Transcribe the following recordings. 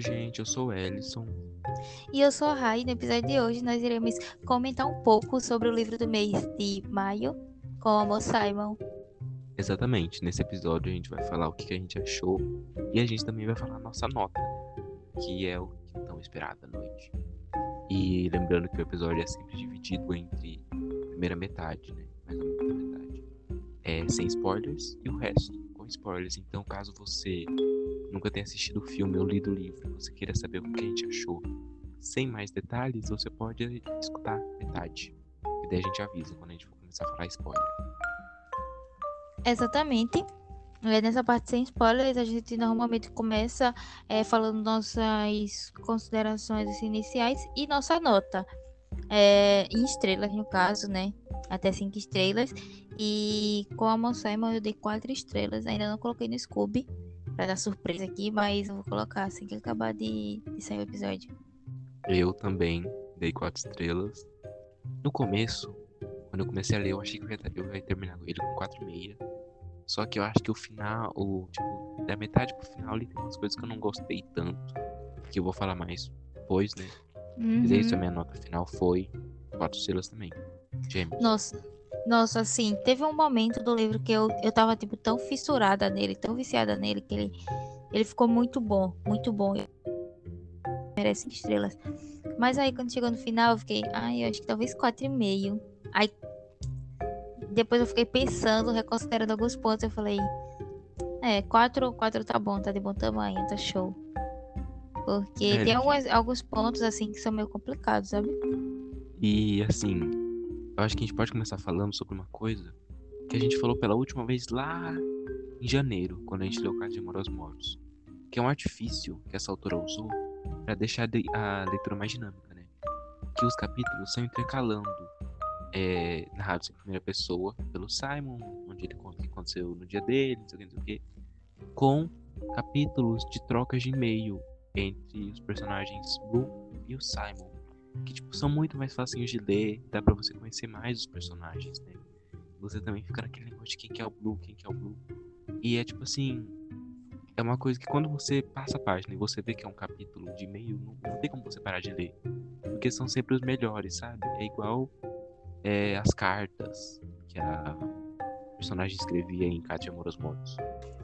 Oi, gente, eu sou o Ellison. E eu sou a Rai. No episódio de hoje, nós iremos comentar um pouco sobre o livro do mês de maio com o Amor Simon. Exatamente, nesse episódio a gente vai falar o que a gente achou e a gente também vai falar a nossa nota, que é o que tão esperado à noite. E lembrando que o episódio é sempre dividido entre a primeira metade, né? Mais ou menos a metade. É sem spoilers e o resto com spoilers. Então, caso você nunca tenha assistido o filme ou lido o livro, você queira saber o que a gente achou sem mais detalhes, você pode escutar metade. E daí a gente avisa quando a gente for começar a falar spoiler. Exatamente. É, nessa parte sem spoilers, a gente normalmente começa é, falando nossas considerações iniciais e nossa nota. É, em estrelas, no caso, né? Até cinco estrelas. E com a Mon Simon eu dei quatro estrelas. Ainda não coloquei no Scooby pra dar surpresa aqui, mas eu vou colocar assim que acabar de, de sair o episódio. Eu também dei quatro estrelas. No começo, quando eu comecei a ler, eu achei que eu ia, eu ia terminar com ele com quatro e meia. Só que eu acho que o final, o, tipo, da metade pro final, ele tem umas coisas que eu não gostei tanto. Que eu vou falar mais depois, né? Uhum. Mas é isso, a minha nota final foi quatro estrelas também. Gêmeos. Nossa, nossa, assim, teve um momento do livro que eu, eu tava, tipo, tão fissurada nele, tão viciada nele, que ele, ele ficou muito bom, muito bom. Merece estrelas. Mas aí, quando chegou no final, eu fiquei, ai, eu acho que talvez quatro e meio. Aí, depois eu fiquei pensando, reconsiderando alguns pontos, eu falei, é, quatro, quatro tá bom, tá de bom tamanho, tá show. Porque É, tem alguns, alguns pontos, assim, que são meio complicados, sabe? E assim, eu acho que a gente pode começar falando sobre uma coisa que a gente falou pela última vez lá em janeiro, quando a gente leu o Caso de Amor aos Mortos. Que é um artifício que essa autora usou para deixar de- a leitura mais dinâmica, né? Que os capítulos são intercalando é, narrados em primeira pessoa pelo Simon, onde ele conta o que aconteceu no dia dele, não sei o que, não sei o que, com capítulos de trocas de e-mail entre os personagens Blue e o Simon que tipo são muito mais facinhos de ler, dá pra você conhecer mais os personagens, né? Você também fica naquele negócio de quem que é o Blue, quem que é o Blue. E é tipo assim, é uma coisa que quando você passa a página e você vê que é um capítulo de e-mail, não, tem como você parar de ler, porque são sempre os melhores, sabe? É igual é, as cartas que a personagem escrevia em Cátia Amor aos Mortos.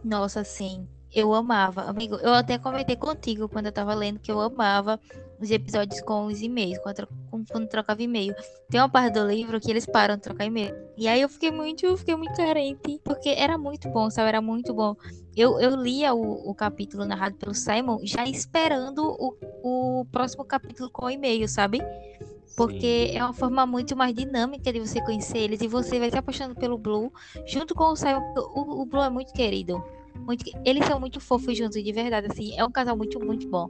Nossa, sim. Eu amava. Amigo, eu até comentei contigo quando eu tava lendo que eu amava os episódios com os e-mails, quando, trocava e-mail. Tem uma parte do livro que eles param de trocar e-mail. E aí eu fiquei muito, eu fiquei muito carente. Porque era muito bom, sabe? Era muito bom. Eu, eu lia o, o capítulo narrado pelo Simon já esperando o, o próximo capítulo com e-mail, sabe? Porque é uma forma muito mais dinâmica de você conhecer eles e você vai se apaixonando pelo Blue junto com o Simon. O, o Blue é muito querido. Muito, eles são muito fofos juntos, de verdade, assim. É um casal muito, muito bom.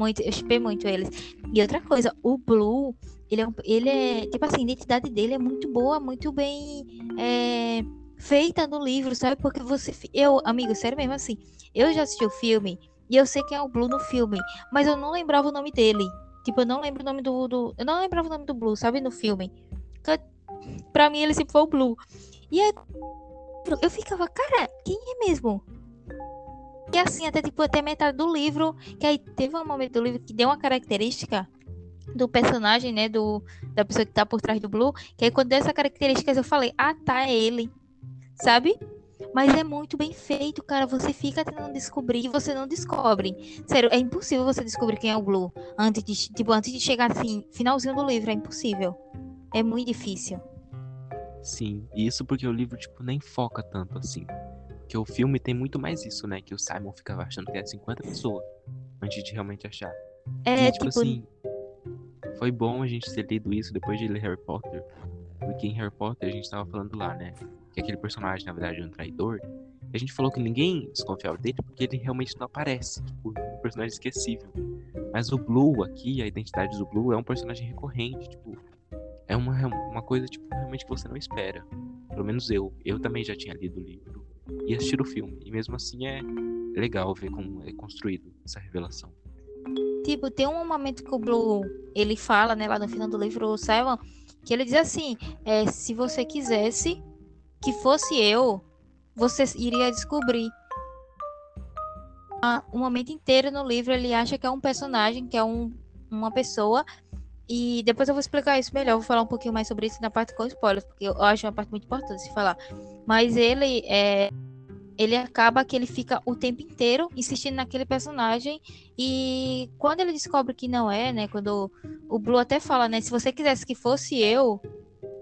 Muito, eu chipei muito eles. E outra coisa, o Blue, ele é, ele é tipo assim, a identidade dele é muito boa, muito bem é, feita no livro, sabe? Porque você. Eu, amigo, sério mesmo assim. Eu já assisti o filme e eu sei quem é o Blue no filme, mas eu não lembrava o nome dele. Tipo, eu não lembro o nome do. do- eu não lembrava o nome do Blue, sabe? No filme. Pra mim, ele sempre foi o Blue. E aí, eu ficava, cara, quem é mesmo? E assim, até tipo, até metade do livro, que aí teve um momento do livro que deu uma característica do personagem, né, do, da pessoa que tá por trás do Blue, que aí quando deu essa característica eu falei, ah, tá, é ele, sabe? Mas é muito bem feito, cara, você fica tentando descobrir e você não descobre. Sério, é impossível você descobrir quem é o Blue antes de, tipo, antes de chegar assim, finalzinho do livro, é impossível. É muito difícil. Sim, isso porque o livro, tipo, nem foca tanto assim. Porque o filme tem muito mais isso, né? Que o Simon ficava achando que era 50 pessoas antes de realmente achar. É, e, tipo, tipo, assim, foi bom a gente ter lido isso depois de ler Harry Potter. Porque em Harry Potter a gente tava falando lá, né? Que aquele personagem, na verdade, é um traidor. E a gente falou que ninguém desconfiava dele porque ele realmente não aparece. Tipo, um personagem esquecível. Mas o Blue aqui, a identidade do Blue, é um personagem recorrente. Tipo, é uma, uma coisa, tipo, realmente que você não espera. Pelo menos eu. Eu também já tinha lido o livro e assistido o filme. E mesmo assim é legal ver como é construído essa revelação. Tipo, tem um momento que o Blue, ele fala, né, lá no final do livro, o Simon, que ele diz assim, é, se você quisesse que fosse eu, você iria descobrir. o momento inteiro no livro ele acha que é um personagem, que é um, uma pessoa. E depois eu vou explicar isso melhor. Vou falar um pouquinho mais sobre isso na parte com spoilers, porque eu acho uma parte muito importante de falar. Mas ele é. Ele acaba que ele fica o tempo inteiro insistindo naquele personagem. E quando ele descobre que não é, né? Quando o Blue até fala, né? Se você quisesse que fosse eu,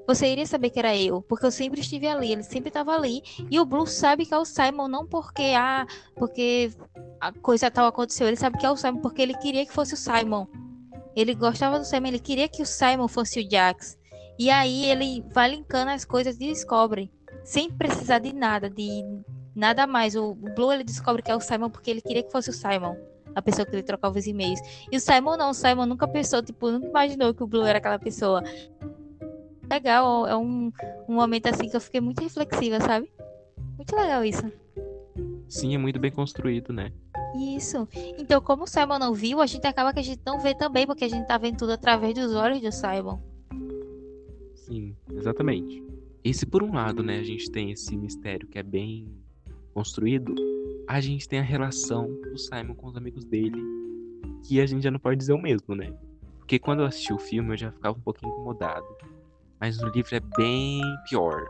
você iria saber que era eu, porque eu sempre estive ali, ele sempre estava ali. E o Blue sabe que é o Simon, não porque ah, porque a coisa tal aconteceu, ele sabe que é o Simon porque ele queria que fosse o Simon. Ele gostava do Simon, ele queria que o Simon fosse o Jax. E aí ele vai linkando as coisas e descobre, sem precisar de nada, de nada mais. O Blue ele descobre que é o Simon porque ele queria que fosse o Simon a pessoa que ele trocava os e-mails. E o Simon não, o Simon nunca pensou, tipo, nunca imaginou que o Blue era aquela pessoa legal, é um, um momento assim que eu fiquei muito reflexiva, sabe? Muito legal isso. Sim, é muito bem construído, né? Isso. Então, como o Simon não viu, a gente acaba que a gente não vê também, porque a gente tá vendo tudo através dos olhos do Simon. Sim, exatamente. E se por um lado, né, a gente tem esse mistério que é bem construído, a gente tem a relação do Simon com os amigos dele, que a gente já não pode dizer o mesmo, né? Porque quando eu assisti o filme, eu já ficava um pouquinho incomodado mas no livro é bem pior.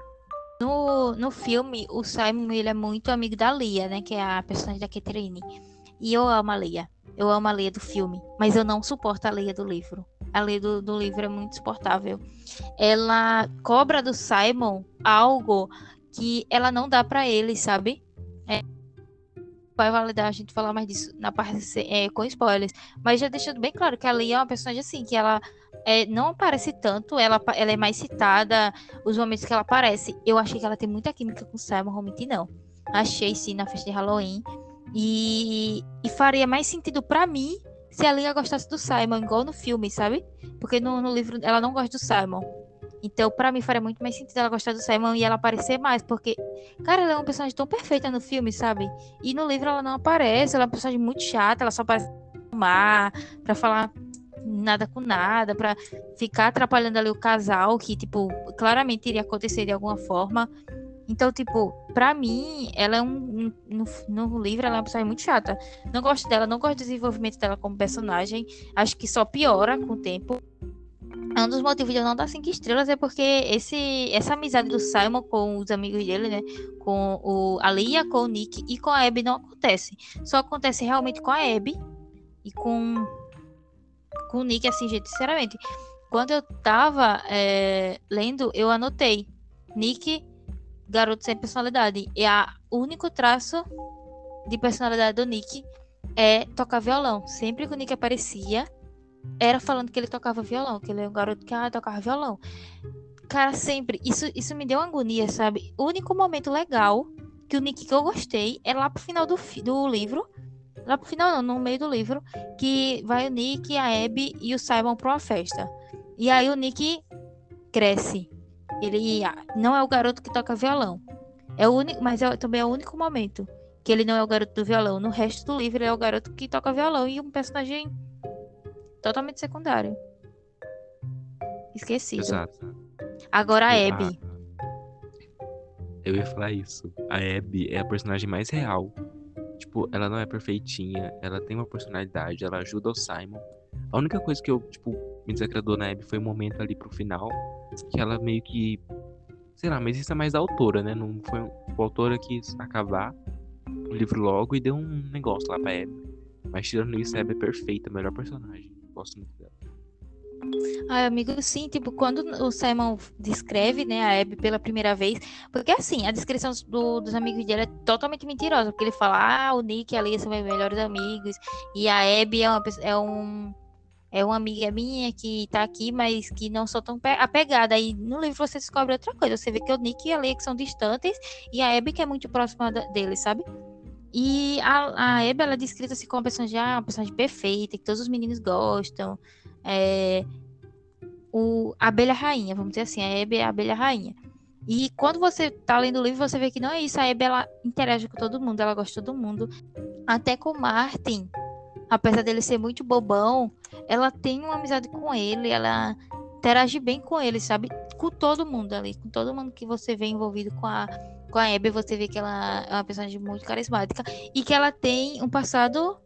No, no filme, o Simon ele é muito amigo da Lia, né? Que é a personagem da Catherine. E eu amo a Lia. Eu amo a Leia do filme, mas eu não suporto a Leia do livro. A Leia do, do livro é muito suportável. Ela cobra do Simon algo que ela não dá para ele, sabe? É, vai validar a gente falar mais disso na parte é, com spoilers. Mas já deixando bem claro que a Lia é uma personagem assim, que ela é, não aparece tanto, ela, ela é mais citada, os momentos que ela aparece. Eu achei que ela tem muita química com o Simon, realmente não. Achei sim na festa de Halloween. E, e faria mais sentido para mim se a Lia gostasse do Simon, igual no filme, sabe? Porque no, no livro ela não gosta do Simon. Então, para mim, faria muito mais sentido ela gostar do Simon e ela aparecer mais, porque, cara, ela é uma personagem tão perfeita no filme, sabe? E no livro ela não aparece, ela é uma personagem muito chata, ela só aparece no mar, pra falar nada com nada, para ficar atrapalhando ali o casal, que, tipo, claramente iria acontecer de alguma forma. Então, tipo, pra mim, ela é um. No, no livro, ela é uma pessoa muito chata. Não gosto dela, não gosto do desenvolvimento dela como personagem. Acho que só piora com o tempo. Um dos motivos de eu não dar cinco estrelas é porque esse, essa amizade do Simon com os amigos dele, né? Com o, a Lia, com o Nick e com a Abby não acontece. Só acontece realmente com a Abby e com com o Nick, assim, gente, sinceramente. Quando eu tava é, lendo, eu anotei. Nick, garoto sem personalidade. E a único traço de personalidade do Nick é tocar violão. Sempre que o Nick aparecia, era falando que ele tocava violão, que ele é um garoto que ah, tocava violão. Cara, sempre. Isso, isso me deu agonia, sabe? O único momento legal que o Nick que eu gostei é lá pro final do, do livro, lá pro final, não, no meio do livro, que vai o Nick, a Abby e o Simon pra uma festa. E aí o Nick cresce. Ele não é o garoto que toca violão. É o único, mas é, também é o único momento que ele não é o garoto do violão. No resto do livro, ele é o garoto que toca violão e um personagem totalmente secundário. Esquecido. Exato. Agora a Abby. Eu ia falar isso. A Abby é a personagem mais real Tipo, ela não é perfeitinha, ela tem uma personalidade, ela ajuda o Simon. A única coisa que eu, tipo, me desagradou na Abby foi o momento ali pro final, que ela meio que. Sei lá, mas isso é mais da autora, né? Não foi. A autora quis acabar o livro logo e deu um negócio lá pra Abby. Mas tirando isso, a Abby é perfeita, melhor personagem. Gosto muito dela. Ai, amigo, sim, tipo, quando o Simon descreve, né, a Abby pela primeira vez, porque assim, a descrição do, dos amigos dele é totalmente mentirosa, porque ele fala, ah, o Nick e a Lia são meus melhores amigos, e a Abby é, uma, é um é uma amiga minha que tá aqui, mas que não sou tão apegada. E no livro você descobre outra coisa. Você vê que o Nick e a Lia são distantes e a Abby que é muito próxima dele, sabe? E a, a Abby, ela é descrita assim como uma personagem, ah, uma personagem perfeita, que todos os meninos gostam, é, o abelha rainha, vamos dizer assim, a Hebe é a abelha rainha. E quando você tá lendo o livro, você vê que não é isso. A Hebe, ela interage com todo mundo, ela gosta de todo mundo. Até com o Martin, apesar dele ser muito bobão, ela tem uma amizade com ele, ela interage bem com ele, sabe? Com todo mundo ali, com todo mundo que você vê envolvido com a, com a Abby você vê que ela é uma personagem muito carismática e que ela tem um passado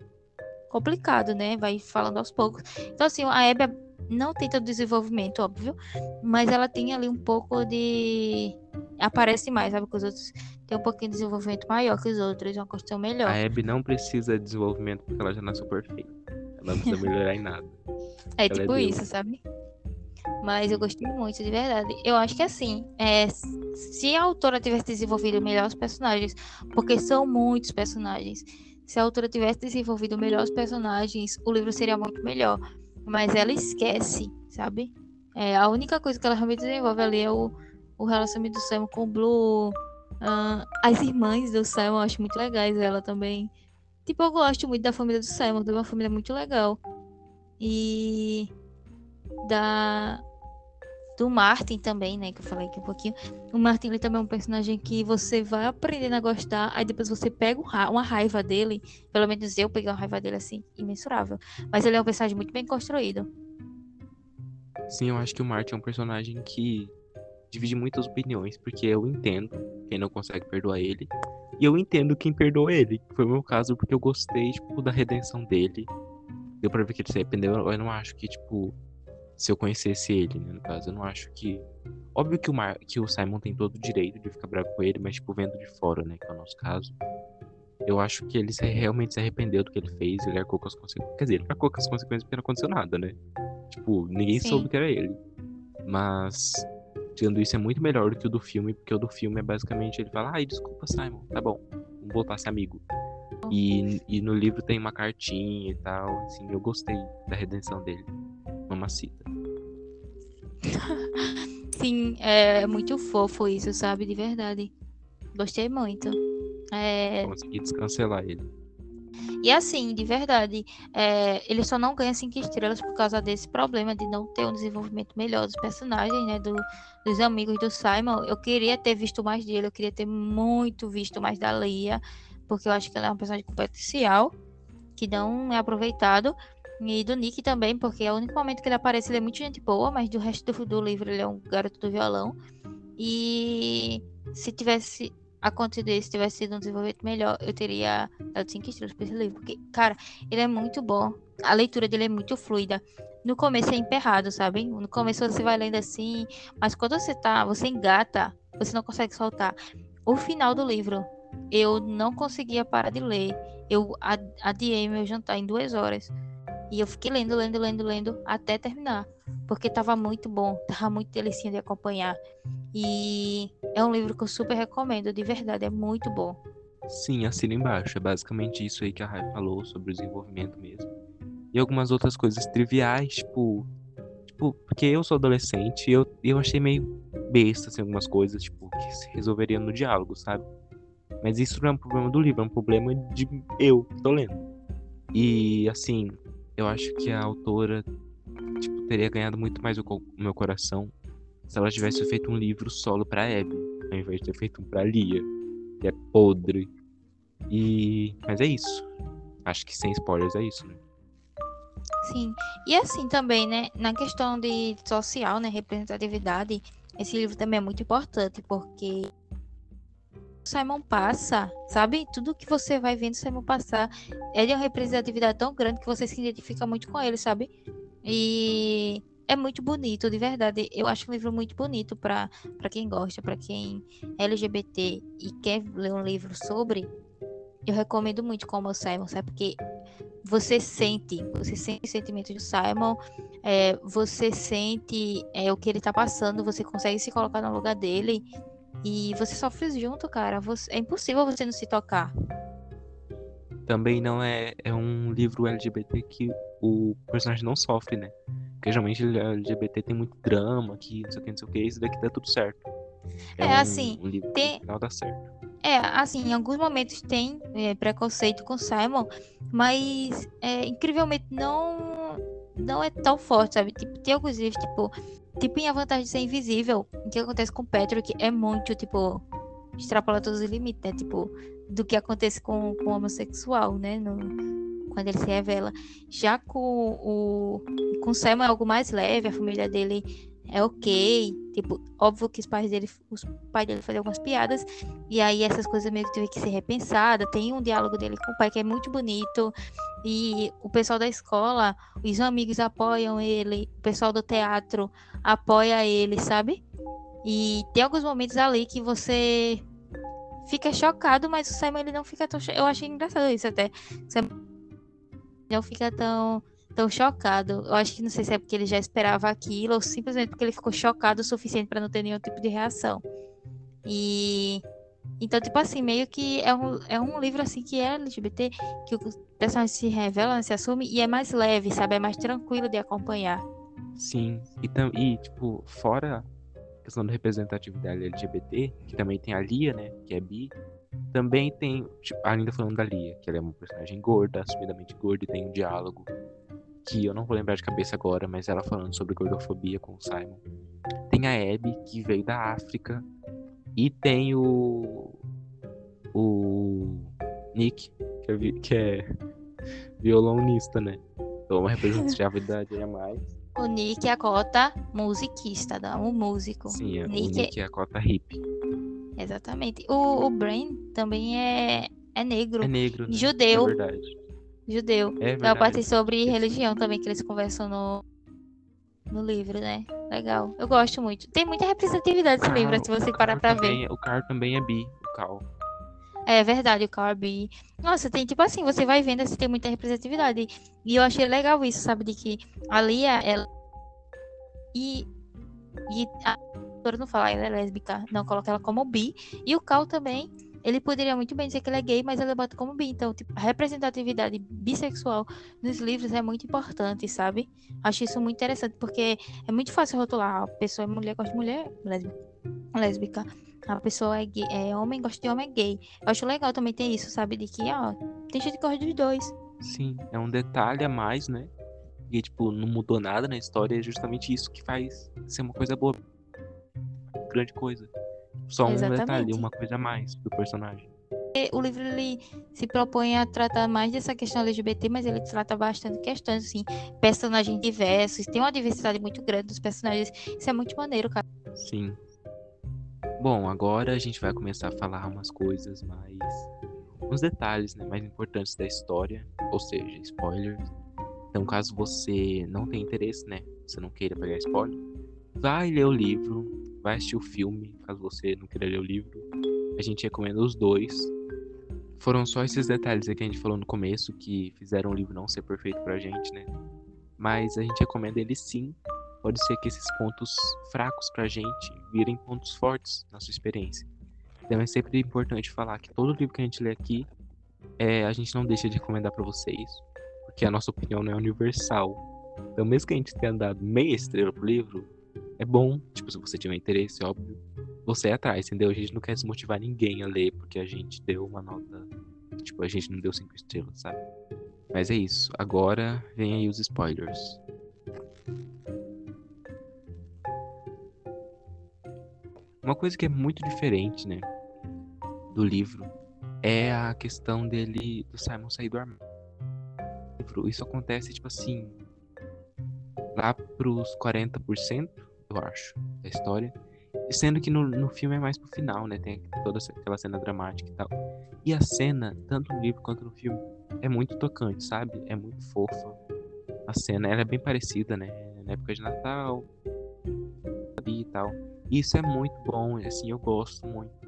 complicado, né? Vai falando aos poucos. Então, assim, a Abby não tem todo desenvolvimento, óbvio, mas ela tem ali um pouco de. Aparece mais, sabe? Que os outros tem um pouquinho de desenvolvimento maior que os outros, uma questão melhor. A Abby não precisa de desenvolvimento porque ela já nasceu perfeita. Ela não precisa melhorar em nada. É ela tipo é isso, sabe? Mas eu gostei muito, de verdade. Eu acho que assim, é, se a autora tivesse desenvolvido melhor os personagens, porque são muitos personagens, se a autora tivesse desenvolvido melhor os personagens, o livro seria muito melhor. Mas ela esquece, sabe? É, a única coisa que ela realmente desenvolve ali é o, o relacionamento do Simon com o Blue. Uh, as irmãs do Simon eu acho muito legais, ela também. Tipo, eu gosto muito da família do Simon, é uma família muito legal. E da do Martin também, né, que eu falei aqui um pouquinho. O Martin ele também é um personagem que você vai aprendendo a gostar, aí depois você pega uma raiva dele, pelo menos eu peguei uma raiva dele assim, imensurável. Mas ele é um personagem muito bem construído. Sim, eu acho que o Martin é um personagem que divide muitas opiniões, porque eu entendo quem não consegue perdoar ele, e eu entendo quem perdoa ele. Foi o meu caso, porque eu gostei, tipo, da redenção dele. Deu pra ver que ele se arrependeu, eu não acho que, tipo, se eu conhecesse ele, né, no caso. Eu não acho que. Óbvio que o, Mar... que o Simon tem todo o direito de ficar bravo com ele, mas, tipo, vendo de fora, né, que é o nosso caso. Eu acho que ele se... realmente se arrependeu do que ele fez, ele arcou com as consequências. Quer dizer, ele arcou com as consequências porque não aconteceu nada, né? Tipo, ninguém Sim. soube que era ele. Mas, tirando isso, é muito melhor do que o do filme, porque o do filme é basicamente ele fala: ai, desculpa, Simon, tá bom, vamos voltar a ser amigo. E, e no livro tem uma cartinha e tal, assim, eu gostei da redenção dele. Mamacita. Sim, é muito fofo isso, sabe? De verdade. Gostei muito. É, Consegui descancelar ele. E assim, de verdade, é, ele só não ganha cinco estrelas por causa desse problema de não ter um desenvolvimento melhor dos personagens, né? do- dos amigos do Simon. Eu queria ter visto mais dele, eu queria ter muito visto mais da Leia, porque eu acho que ela é uma personagem com potencial, que não é aproveitado. E do Nick também, porque é o único momento que ele aparece, ele é muito gente boa, mas do resto do, do livro ele é um garoto do violão. E se tivesse acontecido isso, se tivesse sido um desenvolvimento melhor, eu teria dado cinco estrelas pra esse livro. Porque, cara, ele é muito bom. A leitura dele é muito fluida. No começo é emperrado, sabe? No começo você vai lendo assim, mas quando você tá, você engata, você não consegue soltar. O final do livro, eu não conseguia parar de ler. Eu adiei meu jantar em duas horas. E eu fiquei lendo, lendo, lendo, lendo até terminar. Porque tava muito bom, tava muito delicinha de acompanhar. E é um livro que eu super recomendo, de verdade, é muito bom. Sim, assina embaixo. É basicamente isso aí que a Rai falou sobre o desenvolvimento mesmo. E algumas outras coisas triviais, tipo. Tipo, porque eu sou adolescente e eu, eu achei meio besta, assim, algumas coisas, tipo, que se resolveriam no diálogo, sabe? Mas isso não é um problema do livro, é um problema de eu que tô lendo. E, assim, eu acho que a autora, tipo, teria ganhado muito mais o, co- meu coração se ela tivesse feito um livro solo pra Abby, ao invés de ter feito um pra Lia, que é podre. E. Mas é isso. Acho que sem spoilers é isso, né? Sim. E assim também, né? Na questão de social, né? Representatividade, esse livro também é muito importante, porque Simon passa, sabe? Tudo que você vai vendo Simon passar é de uma representatividade tão grande que você se identifica muito com ele, sabe? E é muito bonito, de verdade. Eu acho um livro muito bonito para quem gosta, para quem é LGBT e quer ler um livro sobre. Eu recomendo muito como o Simon, sabe? Porque você sente, você sente o sentimento do Simon, é, você sente é, o que ele tá passando, você consegue se colocar no lugar dele e você sofre junto, cara. Você- é impossível você não se tocar. Também não é, é um livro LGBT que o personagem não sofre, né? Porque geralmente LGBT tem muito drama, que não sei o que, não sei o que, isso daqui dá tudo certo. É, um, assim, um livro tem- final dá certo. É, assim, em alguns momentos tem é, preconceito com Simon, mas é, incrivelmente não não é tão forte, sabe? Tipo, tem alguns livros, tipo, tipo em A Vantagem de Ser Invisível, o que acontece com Patrick é muito, tipo, extrapola todos os limites, né? Tipo, do que acontece com, com o homossexual, né? No- quando ele se revela. Já com o com o Simon é algo mais leve, a família dele é ok. Tipo, óbvio que os pais dele, os pais dele faziam algumas piadas. E aí essas coisas meio que teve que ser repensada. Tem um diálogo dele com o pai que é muito bonito. E o pessoal da escola, os amigos apoiam ele, o pessoal do teatro apoia ele, sabe? E tem alguns momentos ali que você fica chocado, mas o Simon ele não fica tão. Eu achei engraçado isso até. Não fica tão tão chocado. Eu acho que não sei se é porque ele já esperava aquilo ou simplesmente porque ele ficou chocado o suficiente para não ter nenhum tipo de reação. E então, tipo assim, meio que é um, é um livro assim que é LGBT, que o personagem se revela, se assume e é mais leve, sabe? É mais tranquilo de acompanhar. Sim, e, tam, e tipo, fora a questão da representatividade LGBT, que também tem a Lia, né, que é bi, também tem, tipo, ainda falando da Lia, que ela é uma personagem gorda, assumidamente gorda, e tem um diálogo que eu não vou lembrar de cabeça agora, mas ela falando sobre gordofobia com o Simon. Tem a Abby, que veio da África. E tem o. O. Nick, que é, que é violonista, né? Então uma representatividade a mais. O Nick é a cota musiquista, não, o músico. Sim, é, Nick o Nick é... é a cota hip. Exatamente. O, o Brain também é, é negro. É negro. Né? Judeu. É verdade judeu. É, é uma parte sobre religião também que eles conversam no, no livro, né? Legal. Eu gosto muito. Tem muita representatividade esse livro, se você parar pra ver. É, o Car também é bi, o Cal. É verdade, o Cal é bi. Nossa, tem tipo assim, você vai vendo assim, tem muita representatividade. E eu achei legal isso, sabe? De que a Lia, ela. E. E a autora não fala, ela é lésbica, não, coloca ela como bi. E o Cal também ele poderia muito bem dizer que ele é gay, mas ele bota como bi. Então, tipo, a representatividade bissexual nos livros é muito importante, sabe? Acho isso muito interessante, porque é muito fácil rotular. A pessoa é mulher, gosta de mulher lésbica. A pessoa é, gay, é homem, gosta de homem, é gay. Eu acho legal também ter isso, sabe? De que, ó, tem gente que gosta dos dois. Sim, é um detalhe a mais, né? E, tipo, não mudou nada na história, é justamente isso que faz ser uma coisa boa. Grande coisa. Só um Exatamente. detalhe, uma coisa a mais do personagem. O livro ele se propõe a tratar mais dessa questão LGBT, mas ele trata bastante questões, assim, personagens diversos, tem uma diversidade muito grande dos personagens. Isso é muito maneiro, cara. Sim. Bom, agora a gente vai começar a falar umas coisas mais. uns detalhes né, mais importantes da história, ou seja, spoilers. Então, caso você não tenha interesse, né? Você não queira pegar spoiler, vai ler o livro, vai assistir o filme, caso você não queira ler o livro. A gente recomenda os dois. Foram só esses detalhes que a gente falou no começo que fizeram o livro não ser perfeito pra gente, né? Mas a gente recomenda ele sim. Pode ser que esses pontos fracos pra gente virem pontos fortes na sua experiência. Então é sempre importante falar que todo livro que a gente lê aqui, é, a gente não deixa de recomendar para vocês, porque a nossa opinião não é universal. Então, mesmo que a gente tenha dado meia estrela pro livro, é bom, tipo, se você tiver interesse, óbvio, você é atrás, entendeu? A gente não quer desmotivar ninguém a ler porque a gente deu uma nota. Tipo, a gente não deu cinco estrelas, sabe? Mas é isso. Agora vem aí os spoilers. Uma coisa que é muito diferente, né? Do livro é a questão dele, do Simon sair do armário. Isso acontece, tipo assim, lá pros 40%, eu acho, da história. Sendo que no, no filme é mais pro final, né? Tem toda aquela cena dramática e tal. E a cena, tanto no livro quanto no filme, é muito tocante, sabe? É muito fofa. A cena, ela é bem parecida, né? Na época de Natal e tal. E isso é muito bom, assim, eu gosto muito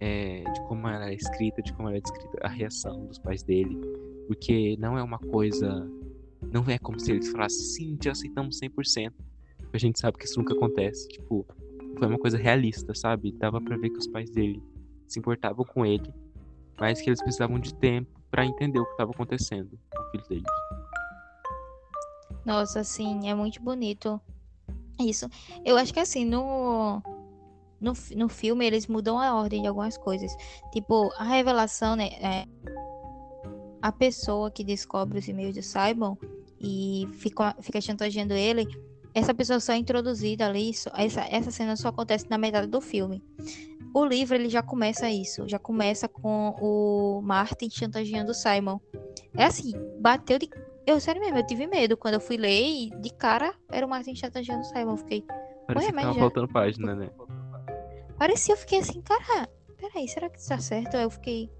é, de como ela é escrita, de como ela é descrita a reação dos pais dele. Porque não é uma coisa. Não é como se eles falassem, sim, te aceitamos 100% a gente sabe que isso nunca acontece. Tipo, foi uma coisa realista, sabe? Dava para ver que os pais dele se importavam com ele, mas que eles precisavam de tempo para entender o que estava acontecendo com o filho deles. Nossa, assim, é muito bonito isso. Eu acho que assim, no, no, no filme eles mudam a ordem de algumas coisas. Tipo, a revelação, né? É, a pessoa que descobre os e-mails de Simon e fica, fica chantageando ele essa pessoa só é introduzida ali, essa, essa cena só acontece na metade do filme. O livro ele já começa isso, já começa com o Martin chantageando o Simon. É assim, bateu de. Eu, sério mesmo, eu tive medo quando eu fui ler e de cara era o Martin chantageando o Simon. Eu fiquei, Parecia que tava já- faltando página, né? Parecia, eu fiquei assim, cara, peraí, será que isso tá certo? Aí eu fiquei,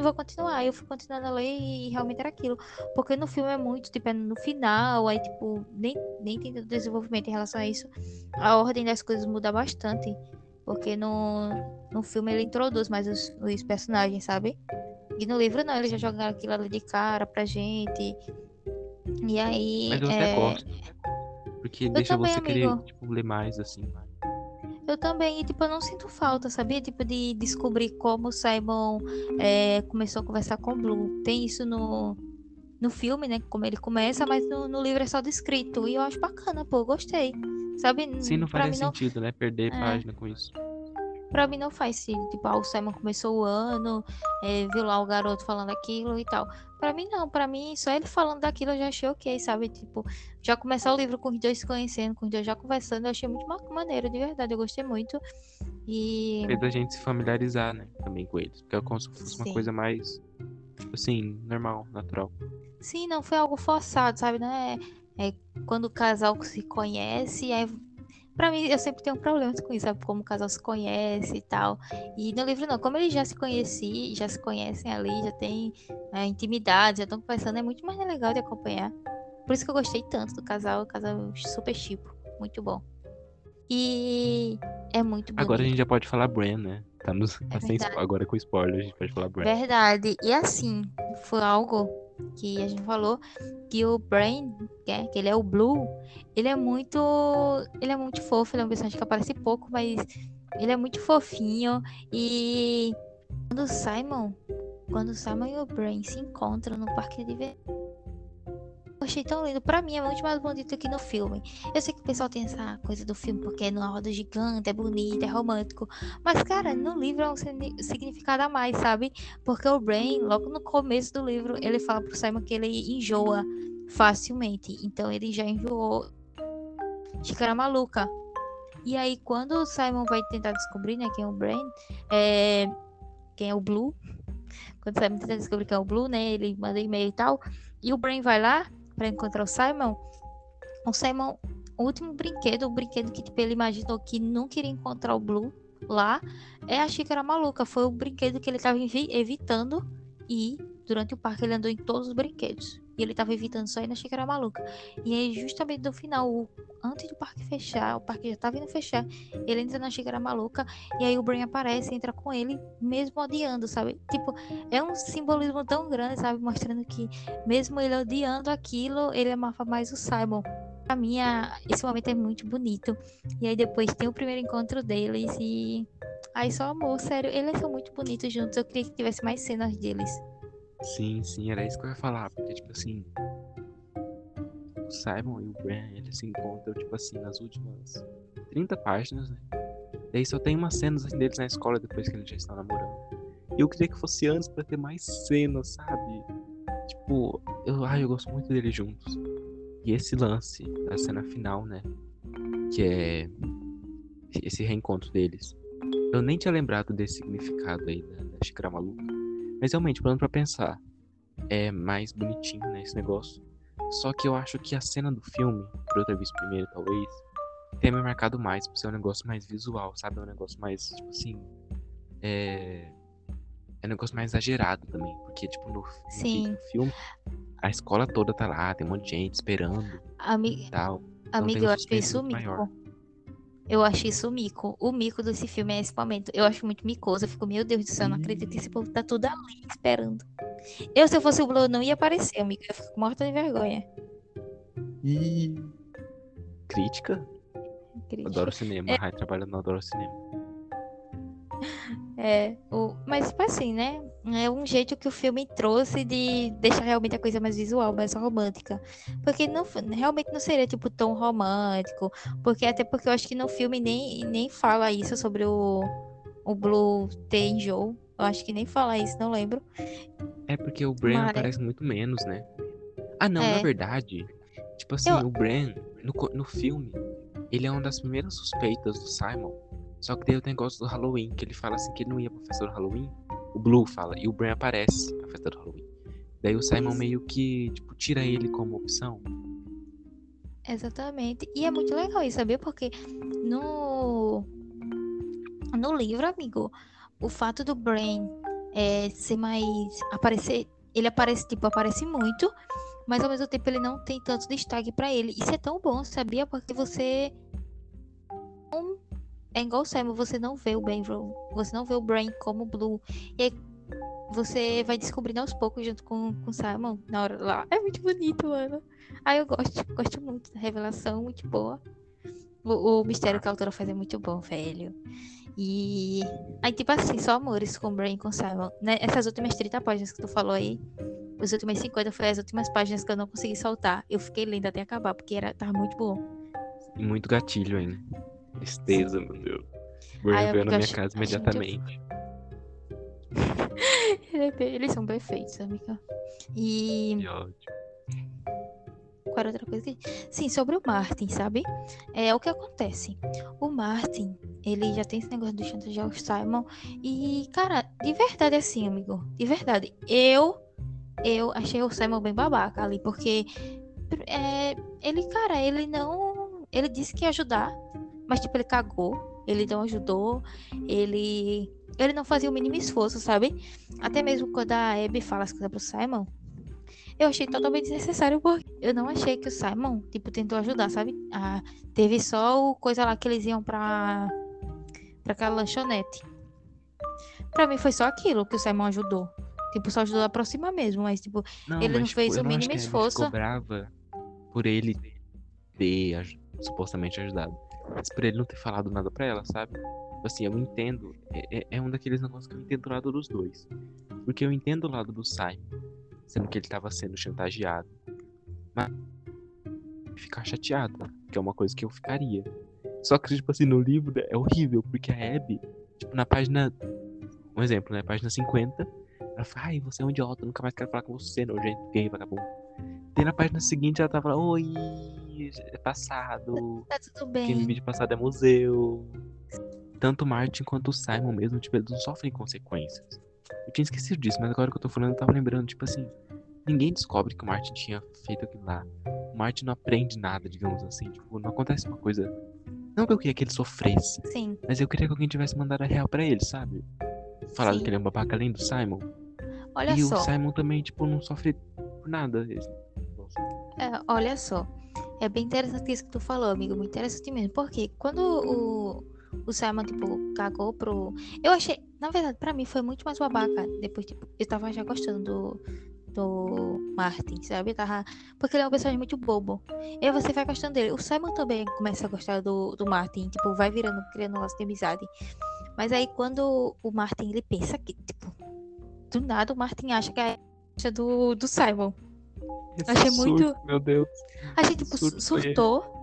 não vou continuar. Aí eu fui continuando a ler e realmente era aquilo. Porque no filme é muito, tipo, é no final, aí, tipo, nem, nem tem tanto desenvolvimento em relação a isso. A ordem das coisas muda bastante. Porque no, no filme ele introduz mais os, os personagens, sabe? E no livro não, ele já joga aquilo ali de cara pra gente. E aí. Mas eu é, até gosto. Porque deixa também, você querer, tipo, ler mais, assim. vai. Eu também, e tipo, eu não sinto falta, sabia? Tipo, de descobrir como o Simon é, começou a conversar com o Blue. Tem isso no, no filme, né? Como ele começa, mas no, no livro é só descrito. E eu acho bacana, pô, gostei. Sabe? Sim, não faria mim não, sentido, né? Perder É. página com isso. Pra mim não faz sentido. Tipo, ah, o Simon começou o ano, é, viu lá o garoto falando aquilo e tal. Pra mim não, pra mim, só ele falando daquilo eu já achei ok, sabe? Tipo, já começar o livro com os dois se conhecendo, com os dois já conversando, eu achei muito ma- maneiro, de verdade, eu gostei muito. E. Fez a gente se familiarizar, né? Também com eles. Porque é como se fosse uma Sim. coisa mais, assim, normal, natural. Sim, não foi algo forçado, sabe? Não é, é quando o casal se conhece, aí. Pra mim, eu sempre tenho problemas com isso, sabe? Como o casal se conhece e tal. E no livro não, como eles já se conheciam, já se conhecem ali, já tem é, intimidade, já estão conversando, é muito mais legal de acompanhar. Por isso que eu gostei tanto do casal, o casal super chipo, muito bom. E é muito bonito. Agora a gente já pode falar Bran, né? Tá, nos, tá verdade. spo- agora com spoiler a gente pode falar Bran. Verdade. E assim, foi algo que a gente falou que o Brain, que, é, que ele é o Blue, ele é muito. Ele é muito fofo, ele é um personagem que aparece pouco, mas ele é muito fofinho. E quando o Simon. Quando o Simon e o Brain se encontram no parque de achei tão lindo. Pra mim é muito mais bonito que no filme. Eu sei que o pessoal tem essa coisa do filme porque é numa roda gigante, é bonito, é romântico. Mas, cara, no livro é um signi- significado a mais, sabe? Porque o Brain, logo no começo do livro, ele fala pro Simon que ele enjoa facilmente. Então ele já enjoou Xícara Maluca. E aí, quando o Simon vai tentar descobrir, né, quem é o Brain, é... quem é o Blue. Quando o Simon tenta descobrir quem é o Blue, né, ele manda e-mail e tal. E o Brain vai lá pra encontrar o Simon. O Simon, o último brinquedo, o brinquedo que tipo, ele imaginou que nunca iria encontrar o Blue lá, é a xícara maluca. Foi o brinquedo que ele estava evitando e durante o parque ele andou em todos os brinquedos. E ele estava evitando só ir na xícara maluca. E aí, justamente no final, antes do parque fechar, o parque já estava indo fechar, ele entra na xícara maluca e aí o Brain aparece, entra com ele, mesmo odiando, sabe? Tipo, é um simbolismo tão grande, sabe? Mostrando que mesmo ele odiando aquilo, ele amava mais o Simon. Pra mim, esse momento é muito bonito. E aí depois tem o primeiro encontro deles e. Ai, só amor, sério. Eles são muito bonitos juntos. Eu queria que tivesse mais cenas deles. Sim, sim, era isso que eu ia falar. Porque, tipo assim. O Simon e o Bran, eles se encontram, tipo assim, nas últimas 30 páginas, né? Daí só tem umas cenas assim, deles na escola depois que eles já estão namorando. Eu queria que fosse antes pra ter mais cenas, sabe? Tipo, eu, ai, eu gosto muito deles juntos. E esse lance da cena final, né? Que é esse reencontro deles. Eu nem tinha lembrado desse significado aí da, da maluca. Mas realmente, parando pra pensar, é mais bonitinho, né, esse negócio. Só que eu acho que a cena do filme, por ter visto primeiro, talvez, tenha me marcado mais, por ser um negócio mais visual, sabe? É um negócio mais, tipo assim. É. É um negócio mais exagerado também. Porque, tipo, no, no filme, a escola toda tá lá, tem um monte de gente esperando Ami... tal. Amiga, tem um eu acho isso mico. maior. Eu acho isso mico. O mico desse filme é esse momento. Eu acho muito micoso. Eu fico, meu Deus do céu, eu não acredito que esse povo tá tudo ali esperando. Eu, se eu fosse o Blue, não ia aparecer, amiga. Eu fico morta de vergonha. E. Crítica? Incrível. Adoro cinema. Ai, trabalhando, adoro cinema. É, o... mas tipo assim, né? É um jeito que o filme trouxe de deixar realmente a coisa mais visual, mais romântica. Porque não, realmente não seria, tipo, tão romântico. Porque até porque eu acho que no filme nem, nem fala isso sobre o, o Blue ter enjoo. Eu acho que nem fala isso, não lembro. É porque o Bran Mas- aparece muito menos, né? Ah, não, na É. verdade. Tipo assim, Eu- o Bran, no, no filme, ele é uma das primeiras suspeitas do Simon. Só que daí o negócio do Halloween, que ele fala assim que ele não ia pra festa do Halloween. O Blue fala, e o Bran aparece na festa do Halloween. Daí o Simon meio que, tipo, tira ele como opção. Exatamente. E é muito legal isso, sabia? Porque no, no livro, amigo, o fato do Brain é, ser mais. aparecer. Ele aparece, tipo, aparece muito, mas ao mesmo tempo ele não tem tanto destaque para ele. Isso é tão bom, sabia? Porque você. É igual o Simon, você não vê o Ben, você não vê o Brain como Blue. E aí você vai descobrindo aos poucos junto com, com o Simon na hora lá. É muito bonito, mano. Aí eu gosto, gosto muito da revelação, muito boa. O, o mistério que a autora faz é muito bom, velho. E aí, tipo assim, só amores com o Brain com o Simon. Né? Essas últimas 30 páginas que tu falou aí, as últimas 50 foi as últimas páginas que eu não consegui soltar. Eu fiquei lendo até acabar, porque era, tava muito bom. Muito gatilho ainda. Tristeza, meu Deus. Brain veio na minha casa imediatamente. Eles são perfeitos, amiga. E. Que ótimo. Qual era outra coisa? Sim, sobre o Martin, sabe? É o que acontece. O Martin, ele já tem esse negócio do chantagear o Simon. E, cara, de verdade, assim, amigo. De verdade. Eu. Eu achei o Simon bem babaca ali, porque. É, ele, cara, ele não. Ele disse que ia ajudar, mas, tipo, ele cagou. Ele não ajudou. Ele ele não fazia o mínimo esforço, sabe? Até mesmo quando a Abby fala as coisas pro Simon, eu achei totalmente desnecessário, porque eu não achei que o Simon, tipo, tentou ajudar, sabe? Ah, teve só o coisa lá que eles iam pra, pra aquela lanchonete. Pra mim foi só aquilo que o Simon ajudou. Tipo, só ajudou a aproximar mesmo, mas, tipo, não, ele mas, não tipo, fez o mínimo esforço. Ficou brava por ele ter supostamente ajudado. Mas por ele não ter falado nada pra ela, sabe? Tipo assim, eu entendo. É, é, é um daqueles negócios que eu entendo o lado dos dois. Porque eu entendo o lado do Simon, sendo que ele tava sendo chantageado. Mas ficar chateado, que é uma coisa que eu ficaria. Só que, tipo assim, no livro é horrível, porque a Abby, tipo, na página. Um exemplo, né? Página 50, ela fala, ai, você é um idiota, nunca mais quero falar com você, nojento, gay, vagabundo. E na página seguinte ela tava, oi, é passado. Tá tudo bem. Aquele vídeo passado é museu tanto o Martin quanto o Simon mesmo, tipo, eles não sofrem consequências. Eu tinha esquecido disso, mas agora que eu tô falando, eu tava lembrando, tipo assim, ninguém descobre que o Martin tinha feito aquilo lá. O Martin não aprende nada, digamos assim, tipo, não acontece uma coisa. Não que eu queria que ele sofresse. Sim. Mas eu queria que alguém tivesse mandado a real pra ele, sabe? Falado Sim. que ele é um babaca além do Simon. Olha e só. o Simon também, tipo, não sofre por nada. É, olha só. É bem interessante isso que tu falou, amigo. Muito interessante mesmo. Porque quando o, o Simon, tipo, cagou pro. Eu achei. Na verdade, pra mim foi muito mais babaca. Depois, tipo, eu tava já gostando do. Do Martin, sabe? Tava... Porque ele é um personagem muito bobo. E você vai gostando dele. O Simon também começa a gostar do, do Martin. Tipo, vai virando, criando um laço de amizade. Mas aí quando o Martin ele pensa que, tipo, do nada o Martin acha que é do, do Simon. Esse Achei surto, muito. Meu Deus. Achei, tipo, surtou.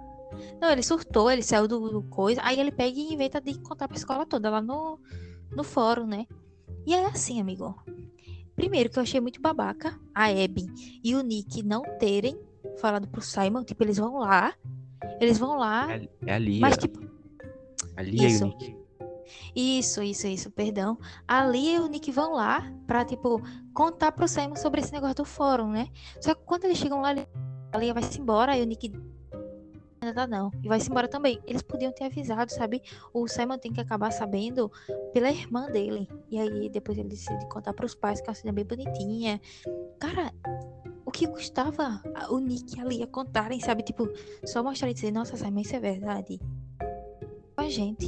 Não, ele surtou, ele saiu do, do, coisa. Aí ele pega e inventa de contar pra escola toda lá no, no fórum, né? E é assim, amigo. Primeiro que eu achei muito babaca a Abby e o Nick não terem falado pro Simon. Tipo, eles vão lá. Eles vão lá. É, é a Lia. Mas, tipo. A Lia isso. e o Nick. Isso, isso, isso, perdão. A Lia e o Nick vão lá pra, tipo, contar pro Simon sobre esse negócio do fórum, né? Só que quando eles chegam lá, a Lia vai se embora e o Nick nada não. E vai-se embora também. Eles podiam ter avisado, sabe? O Simon tem que acabar sabendo pela irmã dele. E aí depois ele decide contar pros pais que a cena é bem bonitinha. Cara, o que custava o Nick ali a contarem, sabe? Tipo, só mostrar e dizer, nossa, Simon, isso é verdade. A gente.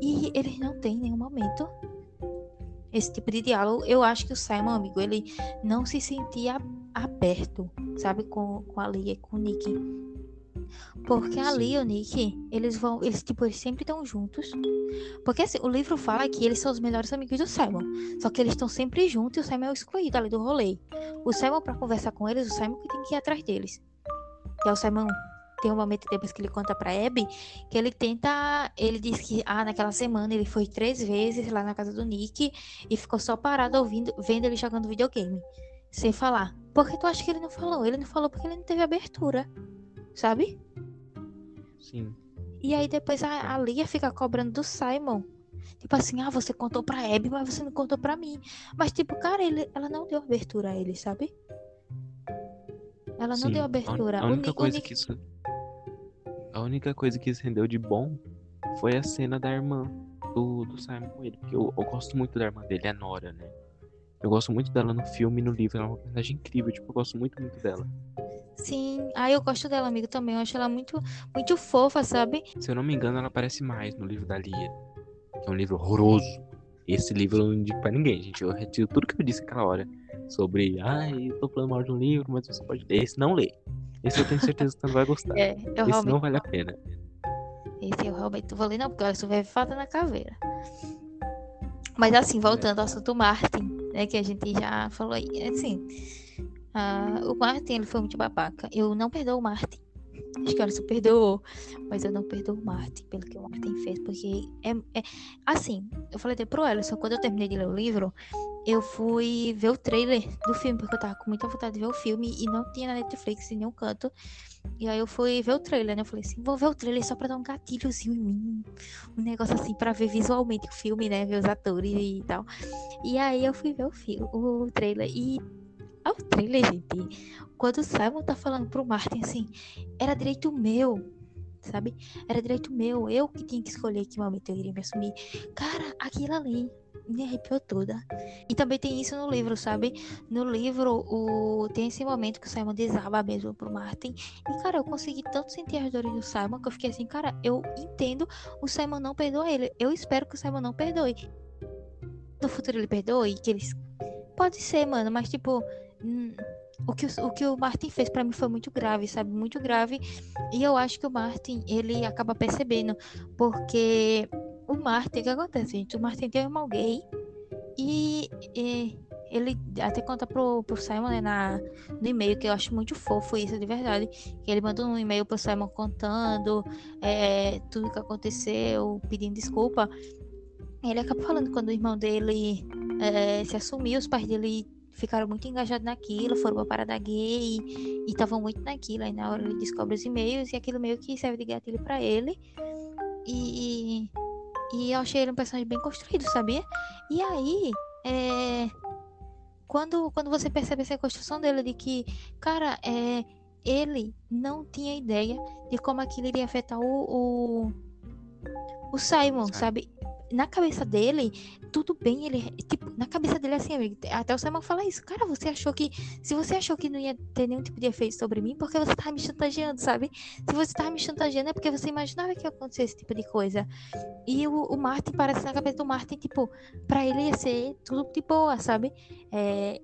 E eles não têm nenhum momento esse tipo de diálogo. Eu acho que o Simon, amigo, ele não se sentia aberto, sabe? Com, com a Lia, com o Nick porque Sim. ali o Nick, eles vão, eles tipo, eles sempre estão juntos. Porque assim, o livro fala que eles são os melhores amigos do Simon. Só que eles estão sempre juntos e o Simon é o excluído ali do rolê. O Simon para conversar com eles, o Simon que tem que ir atrás deles. E aí o Simon tem um momento depois que ele conta pra Abby que ele tenta. Ele diz que ah, naquela semana ele foi três vezes lá na casa do Nick e ficou só parado ouvindo, vendo ele jogando videogame. Sem falar. Por que tu acha que ele não falou? Ele não falou porque ele não teve abertura sabe? Sim. E aí depois a, a Lia fica cobrando do Simon. Tipo assim, ah, você contou pra Abby, mas você não contou pra mim. Mas, tipo, cara, ele, ela não deu abertura a ele, sabe? Ela não Sim. deu abertura. A, única o, coisa Nick... que isso... A única coisa que se rendeu de bom foi a cena da irmã do, do Simon com ele. Porque eu, eu gosto muito da irmã dele, a Nora, né? Eu gosto muito dela no filme e no livro. Ela é uma personagem incrível. Tipo, eu gosto muito, muito dela. Sim, ah, eu gosto dela, amigo, também. Eu acho ela muito, muito fofa, sabe? Se eu não me engano, ela aparece mais no livro da Lia. Que é um livro horroroso. Esse livro eu não indico pra ninguém, gente. Eu retiro tudo que eu disse aquela hora. Sobre, ai, eu tô falando mal de um livro, mas você pode ler. Esse não lê. Esse eu tenho certeza que você não vai gostar. É, Esse realmente. não vale a pena. Esse eu realmente vou ler, não, porque isso vai falta na caveira. Mas assim, voltando ao assunto Martin, né, que a gente já falou aí, assim, ah, o Martin, ele foi muito babaca. Eu não perdoo o Martin. Acho que ela se perdoou, mas eu não perdoo o Martin pelo que o Martin fez, porque é, é assim, eu falei até pro Ellison, quando eu terminei de ler o livro, eu fui ver o trailer do filme, porque eu tava com muita vontade de ver o filme e não tinha na Netflix em nenhum canto. E aí eu fui ver o trailer, né? Eu falei assim, vou ver o trailer só pra dar um gatilhozinho em mim. Um negócio assim pra ver visualmente o filme, né? Ver os atores e tal. E aí eu fui ver o filme, o trailer. E ao trailer, gente, quando o Simon tá falando pro Martin assim, era direito meu. Sabe? Era direito meu, eu que tinha que escolher que momento eu iria me assumir. Cara, aquilo ali me arrepiou toda. E também tem isso no livro, sabe? No livro, o... tem esse momento que o Simon desaba mesmo pro Martin. E, cara, eu consegui tanto sentir as dores do Simon que eu fiquei assim, cara, eu entendo o Simon não perdoa ele. Eu espero que o Simon não perdoe. No futuro ele perdoe, que eles. Pode ser, mano, mas tipo. Hum, O que, o, o que o Martin fez pra mim foi muito grave, sabe? Muito grave. E eu acho que o Martin, ele acaba percebendo. Porque o Martin, o que acontece, gente? O Martin tem um irmão gay e, e ele até conta pro, pro Simon né, na, no e-mail, que eu acho muito fofo isso, de verdade. Que ele mandou um e-mail pro Simon contando é, tudo que aconteceu, pedindo desculpa. Ele acaba falando quando o irmão dele é, se assumiu, os pais dele ficaram muito engajados naquilo, foram pra parada gay e estavam muito naquilo. Aí na hora ele descobre os e-mails e aquilo meio que serve de gatilho pra ele. E, e eu achei ele um personagem bem construído, sabia? E aí, é, quando, quando você percebe essa construção dele, de que, cara, é, ele não tinha ideia de como aquilo iria afetar o, o, o Simon, Simon. sabe? Na cabeça dele, tudo bem, ele, tipo, na cabeça dele, assim, amigo, até o Simon fala isso, cara, você achou que, se você achou que não ia ter nenhum tipo de efeito sobre mim, porque você tava me chantageando, sabe? Se você tava me chantageando é porque você imaginava que ia acontecer esse tipo de coisa. E o, o Martin parece na cabeça do Martin, tipo, pra ele ia ser tudo de boa, sabe? É,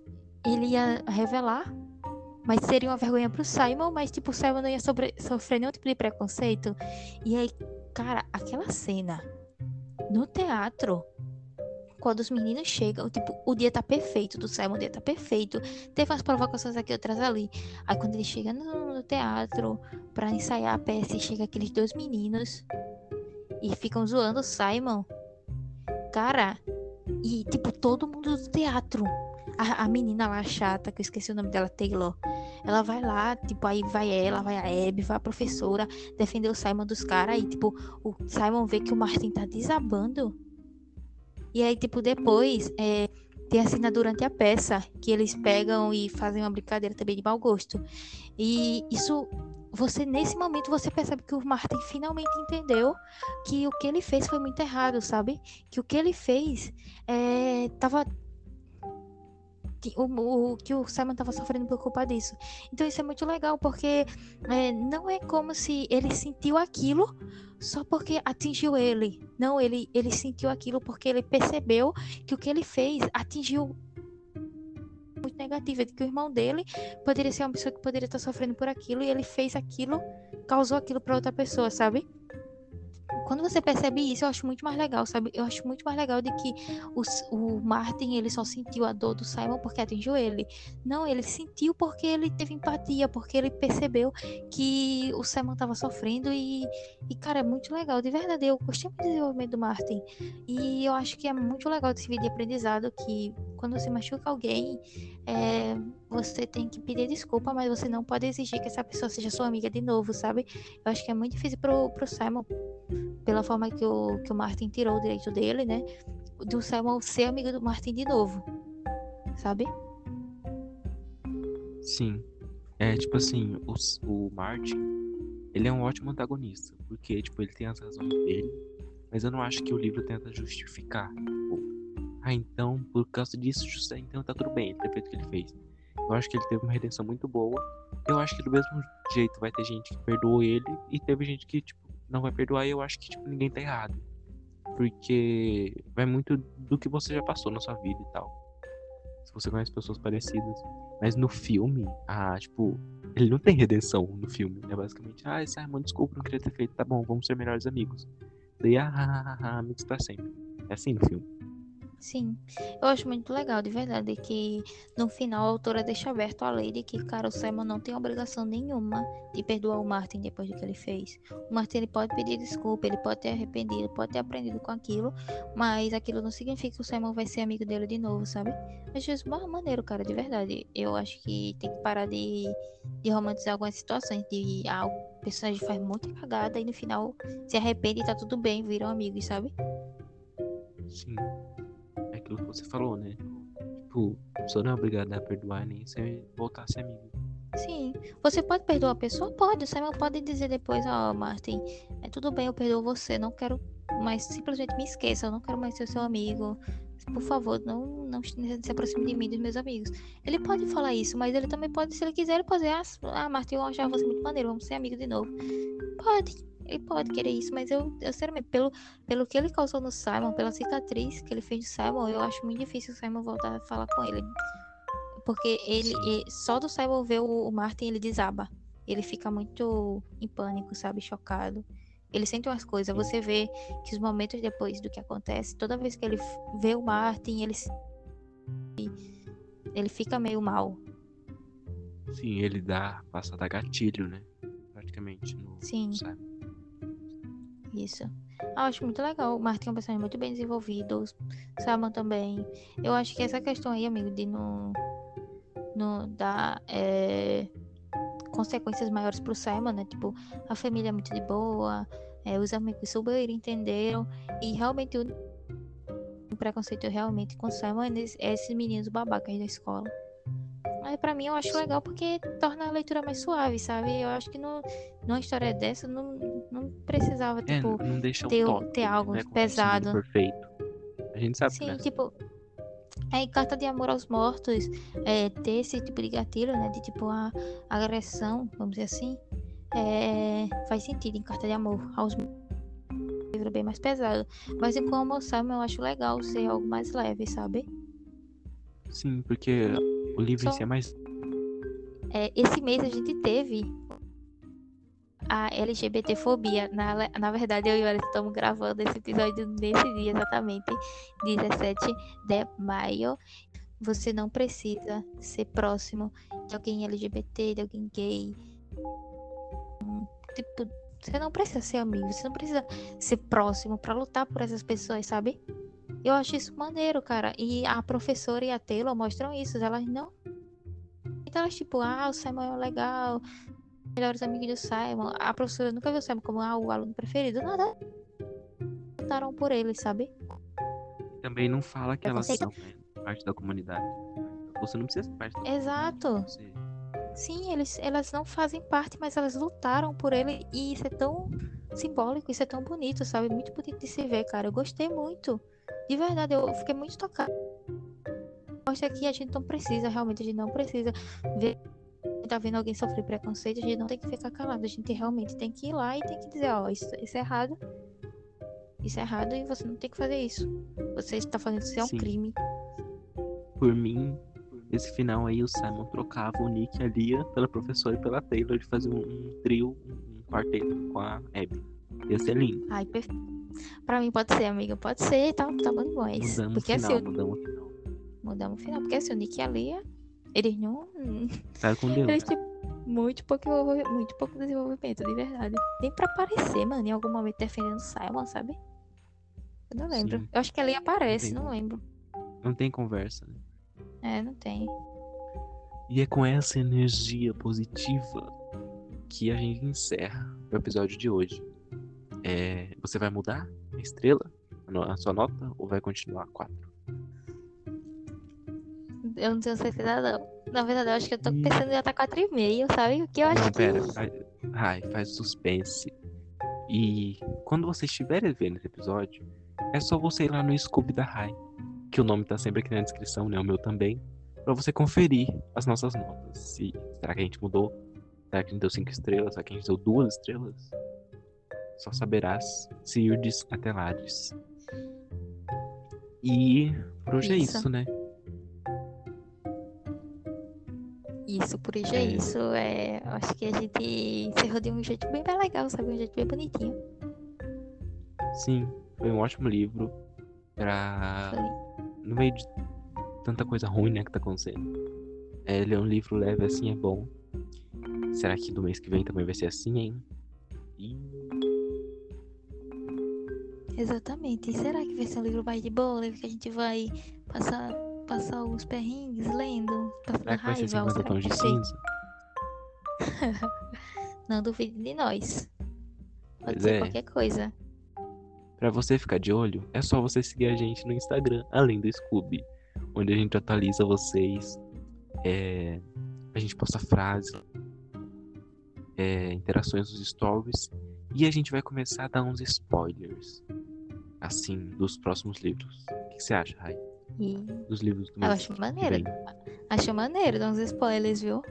ele ia revelar, mas seria uma vergonha pro Simon, mas tipo, o Simon não ia sobre- sofrer nenhum tipo de preconceito. E aí, cara, aquela cena no teatro. Quando os meninos chegam, tipo, o dia tá perfeito do Simon, o dia tá perfeito. Teve umas provocações aqui, outras ali. Aí quando ele chega no, no teatro pra ensaiar a peça, chega aqueles dois meninos e ficam zoando o Simon. Cara, e tipo, todo mundo do teatro. A, a menina lá chata, que eu esqueci o nome dela, Taylor. Ela vai lá, tipo, aí vai ela, vai a Abby, vai a professora defender o Simon dos caras. Aí, tipo, o Simon vê que o Martin tá desabando. E aí, tipo, depois é, tem a cena durante a peça que eles pegam e fazem uma brincadeira também de mau gosto. E isso, você, nesse momento, você percebe que o Martin finalmente entendeu que o que ele fez foi muito errado, sabe? Que o que ele fez é, tava. que O, o que o Simon tava sofrendo por culpa disso. Então isso é muito legal, porque é, não é como se ele sentiu aquilo só porque atingiu ele. Não, ele, ele sentiu aquilo porque ele percebeu que o que ele fez atingiu muito negativa, de que o irmão dele poderia ser uma pessoa que poderia estar sofrendo por aquilo e ele fez aquilo, causou aquilo para outra pessoa, sabe? Quando você percebe isso, eu acho muito mais legal, sabe? Eu acho muito mais legal de que os- o Martin, ele só sentiu a dor do Simon porque atingiu ele. Não, ele sentiu porque ele teve empatia, porque ele percebeu que o Simon estava sofrendo e, e, cara, é muito legal, de verdade. Eu gostei muito do desenvolvimento do Martin. E eu acho que é muito legal esse vídeo de aprendizado que quando você machuca alguém, é, você tem que pedir desculpa, mas você não pode exigir que essa pessoa seja sua amiga de novo, sabe? Eu acho que é muito difícil pro, pro Simon, pela forma que o, que o Martin tirou o direito dele, né? Do Simon ser amigo do Martin de novo, sabe? Sim. É tipo assim, o, o Martin, ele é um ótimo antagonista, porque, tipo, ele tem as razões dele, mas eu não acho que o livro tenta justificar. Tipo, ah, então, por causa disso, justo, então tá tudo bem, ele ter feito o que ele fez. Eu acho que ele teve uma redenção muito boa. Eu acho que do mesmo jeito vai ter gente que perdoou ele e teve gente que, tipo, não vai perdoar e eu acho que, tipo, ninguém tá errado. Porque vai muito do que você já passou na sua vida e tal. Se você conhece pessoas parecidas. Mas no filme, ah, tipo, ele não tem redenção no filme. É basicamente, ah, Simon, desculpa, não queria ter feito, tá bom, vamos ser melhores amigos. Daí, ah, ah, ah, amigos pra sempre. É assim no filme. Sim, eu acho muito legal, de verdade, que no final a autora deixa aberto a lei de que, cara, o Simon não tem obrigação nenhuma de perdoar o Martin depois do que ele fez. O Martin ele pode pedir desculpa, ele pode ter arrependido, pode ter aprendido com aquilo, mas aquilo não significa que o Simon vai ser amigo dele de novo, sabe? Acho isso maneiro, cara, de verdade. Eu acho que tem que parar de, de romantizar algumas situações, de ah, o personagem faz muita cagada e no final se arrepende e tá tudo bem, viram amigos, sabe? Sim aquilo que você falou, né? Tipo, pessoa não é obrigada a perdoar nem se voltar a ser amigo. Sim. Você pode perdoar a pessoa? Pode. O Simon pode dizer depois, ó, oh, Martin, é tudo bem, eu perdoo você, não quero mais, simplesmente me esqueça, eu não quero mais ser seu amigo. Por favor, não, não se aproxime de mim, dos meus amigos. Ele pode falar isso, mas ele também pode, se ele quiser, ele pode dizer, ah Martin, eu achava você muito maneiro, vamos ser amigos de novo. Pode. Ele pode querer isso, mas eu, eu sinceramente, pelo, pelo que ele causou no Simon, pela cicatriz que ele fez de Simon, eu acho muito difícil o Simon voltar a falar com ele. Porque ele, ele só do Simon ver o, o Martin, ele desaba. Ele fica muito em pânico, sabe? Chocado. Ele sente umas coisas. Você vê que os momentos depois do que acontece, toda vez que ele vê o Martin, ele ele fica meio mal. Sim, ele dá passa a dar gatilho, né? Praticamente no Sim. Simon. Isso. Eu acho muito legal. O Martin é um personagem muito bem desenvolvido. O Salman também. Eu acho que essa questão aí, amigo, de não, não dar é, consequências maiores pro Simon, né? Tipo, a família é muito de boa, é, os amigos super entenderam. E realmente o preconceito realmente com Simon é esses meninos babacas da escola. Mas pra mim eu acho legal porque torna a leitura mais suave, sabe? Eu acho que no, numa história dessa não, não precisava, é, tipo, não ter, toque, ter algo né, pesado. Perfeito. A gente sabe Sim, né? tipo. É, em Carta de Amor aos Mortos, é, ter esse tipo de gatilho, né? De tipo a, agressão, vamos dizer assim, é, faz sentido em Carta de Amor aos Mortos livro bem mais pesado. Mas em Como Simon eu acho legal ser algo mais leve, sabe? Sim, porque o livro Só... em si é mais. É, esse mês a gente teve a LGBTfobia. Na, na verdade, eu e o Alex estamos gravando esse episódio nesse dia, exatamente, 17 de maio. Você não precisa ser próximo de alguém LGBT, de alguém gay. Tipo, você não precisa ser amigo, você não precisa ser próximo para lutar por essas pessoas, sabe? Eu acho isso maneiro, cara. E a professora e a Taylor mostram isso. Elas não. Então elas, tipo, ah, o Simon é legal. Melhores amigos do Simon. A professora nunca viu o Simon como ah, o aluno preferido. Nada. Lutaram por ele, sabe? Também não fala que elas são né, parte da comunidade. Você não precisa ser parte da. Exato. Sim, eles, elas não fazem parte, mas elas lutaram por ele. E isso é tão simbólico, isso é tão bonito, sabe? Muito bonito de se ver, cara. Eu gostei muito. De verdade, eu fiquei muito tocada. Mostra que a gente não precisa, realmente, a gente não precisa ver. Tá vendo alguém sofrer preconceito, a gente não tem que ficar calado. A gente realmente tem que ir lá e tem que dizer: Ó, isso, isso é errado. Isso é errado e você não tem que fazer isso. Você está fazendo isso é um Sim. crime. Por mim, esse final aí, o Simon trocava o Nick e a Lia pela professora e pela Taylor de fazer um, um trio, um quarteto com a Abby. Ia ser lindo. Ai, perfeito. Pra mim pode ser, amiga. Pode ser, tá, tá bom demais. Mudamos porque final, assim, mudamos o final. Mudamos o final. Porque assim, o Nick e a Lia, eles não. Tá com Deus. Eles, tipo, muito pouco, muito pouco desenvolvimento, de verdade. Nem pra aparecer, mano, em algum momento defendendo o Simon, sabe? Eu não lembro. Sim. Eu acho que a Lia aparece, não, não lembro. Não tem conversa, né? É, não tem. E é com essa energia positiva que a gente encerra o episódio de hoje. É, você vai mudar a estrela, a sua nota, ou vai continuar 4? eu não tenho certeza não. Na verdade, eu acho que eu tô pensando em já tá 4,5, sabe? O que eu acho Não, que. pera. Ai, faz suspense. E quando você estiver vendo esse episódio, é só você ir lá no Scooby da Rai, que o nome tá sempre aqui na descrição, né? O meu também, pra você conferir as nossas notas. Se, será que a gente mudou? Será que a gente deu 5 estrelas? Será que a gente deu 2 estrelas? Só saberás se irdes até Lades. E por hoje é Isso. isso, né? Isso, por hoje é, É. isso. É, eu acho que a gente encerrou de um jeito bem, bem legal, sabe? Um jeito bem bonitinho. Sim, foi um ótimo livro pra. Foi. No meio de tanta coisa ruim, né, que tá acontecendo. É, ele é um livro leve assim, é bom. Será que do mês que vem também vai ser assim, hein? E Exatamente. E será que vai ser um livro mais de boa? Livro que a gente vai passar, passar os perrengues lendo, passando será que vai ser raiva? ou 50 será tons de cinza? Não duvide de nós. Pode Pois ser é. qualquer coisa. Pra você ficar de olho, é só você seguir a gente no Instagram, além do Scooby, onde a gente atualiza vocês. é, a gente posta frases, é, interações nos stories. E a gente vai começar a dar uns spoilers. Assim, dos próximos livros. O que que você acha, Rai? E Dos livros do eu acho maneiro. Acho maneiro dar uns spoilers, viu?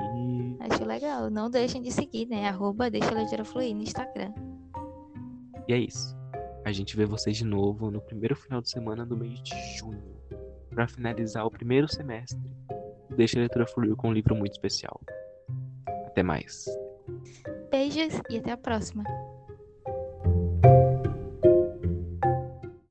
E Acho legal. Não deixem de seguir, né? Arroba deixa a leitura fluir no Instagram. E é isso. A gente vê vocês de novo no primeiro final de semana do mês de junho. Pra finalizar o primeiro semestre. Deixa a leitura fluir com um livro muito especial. Até mais. Beijos e até a próxima.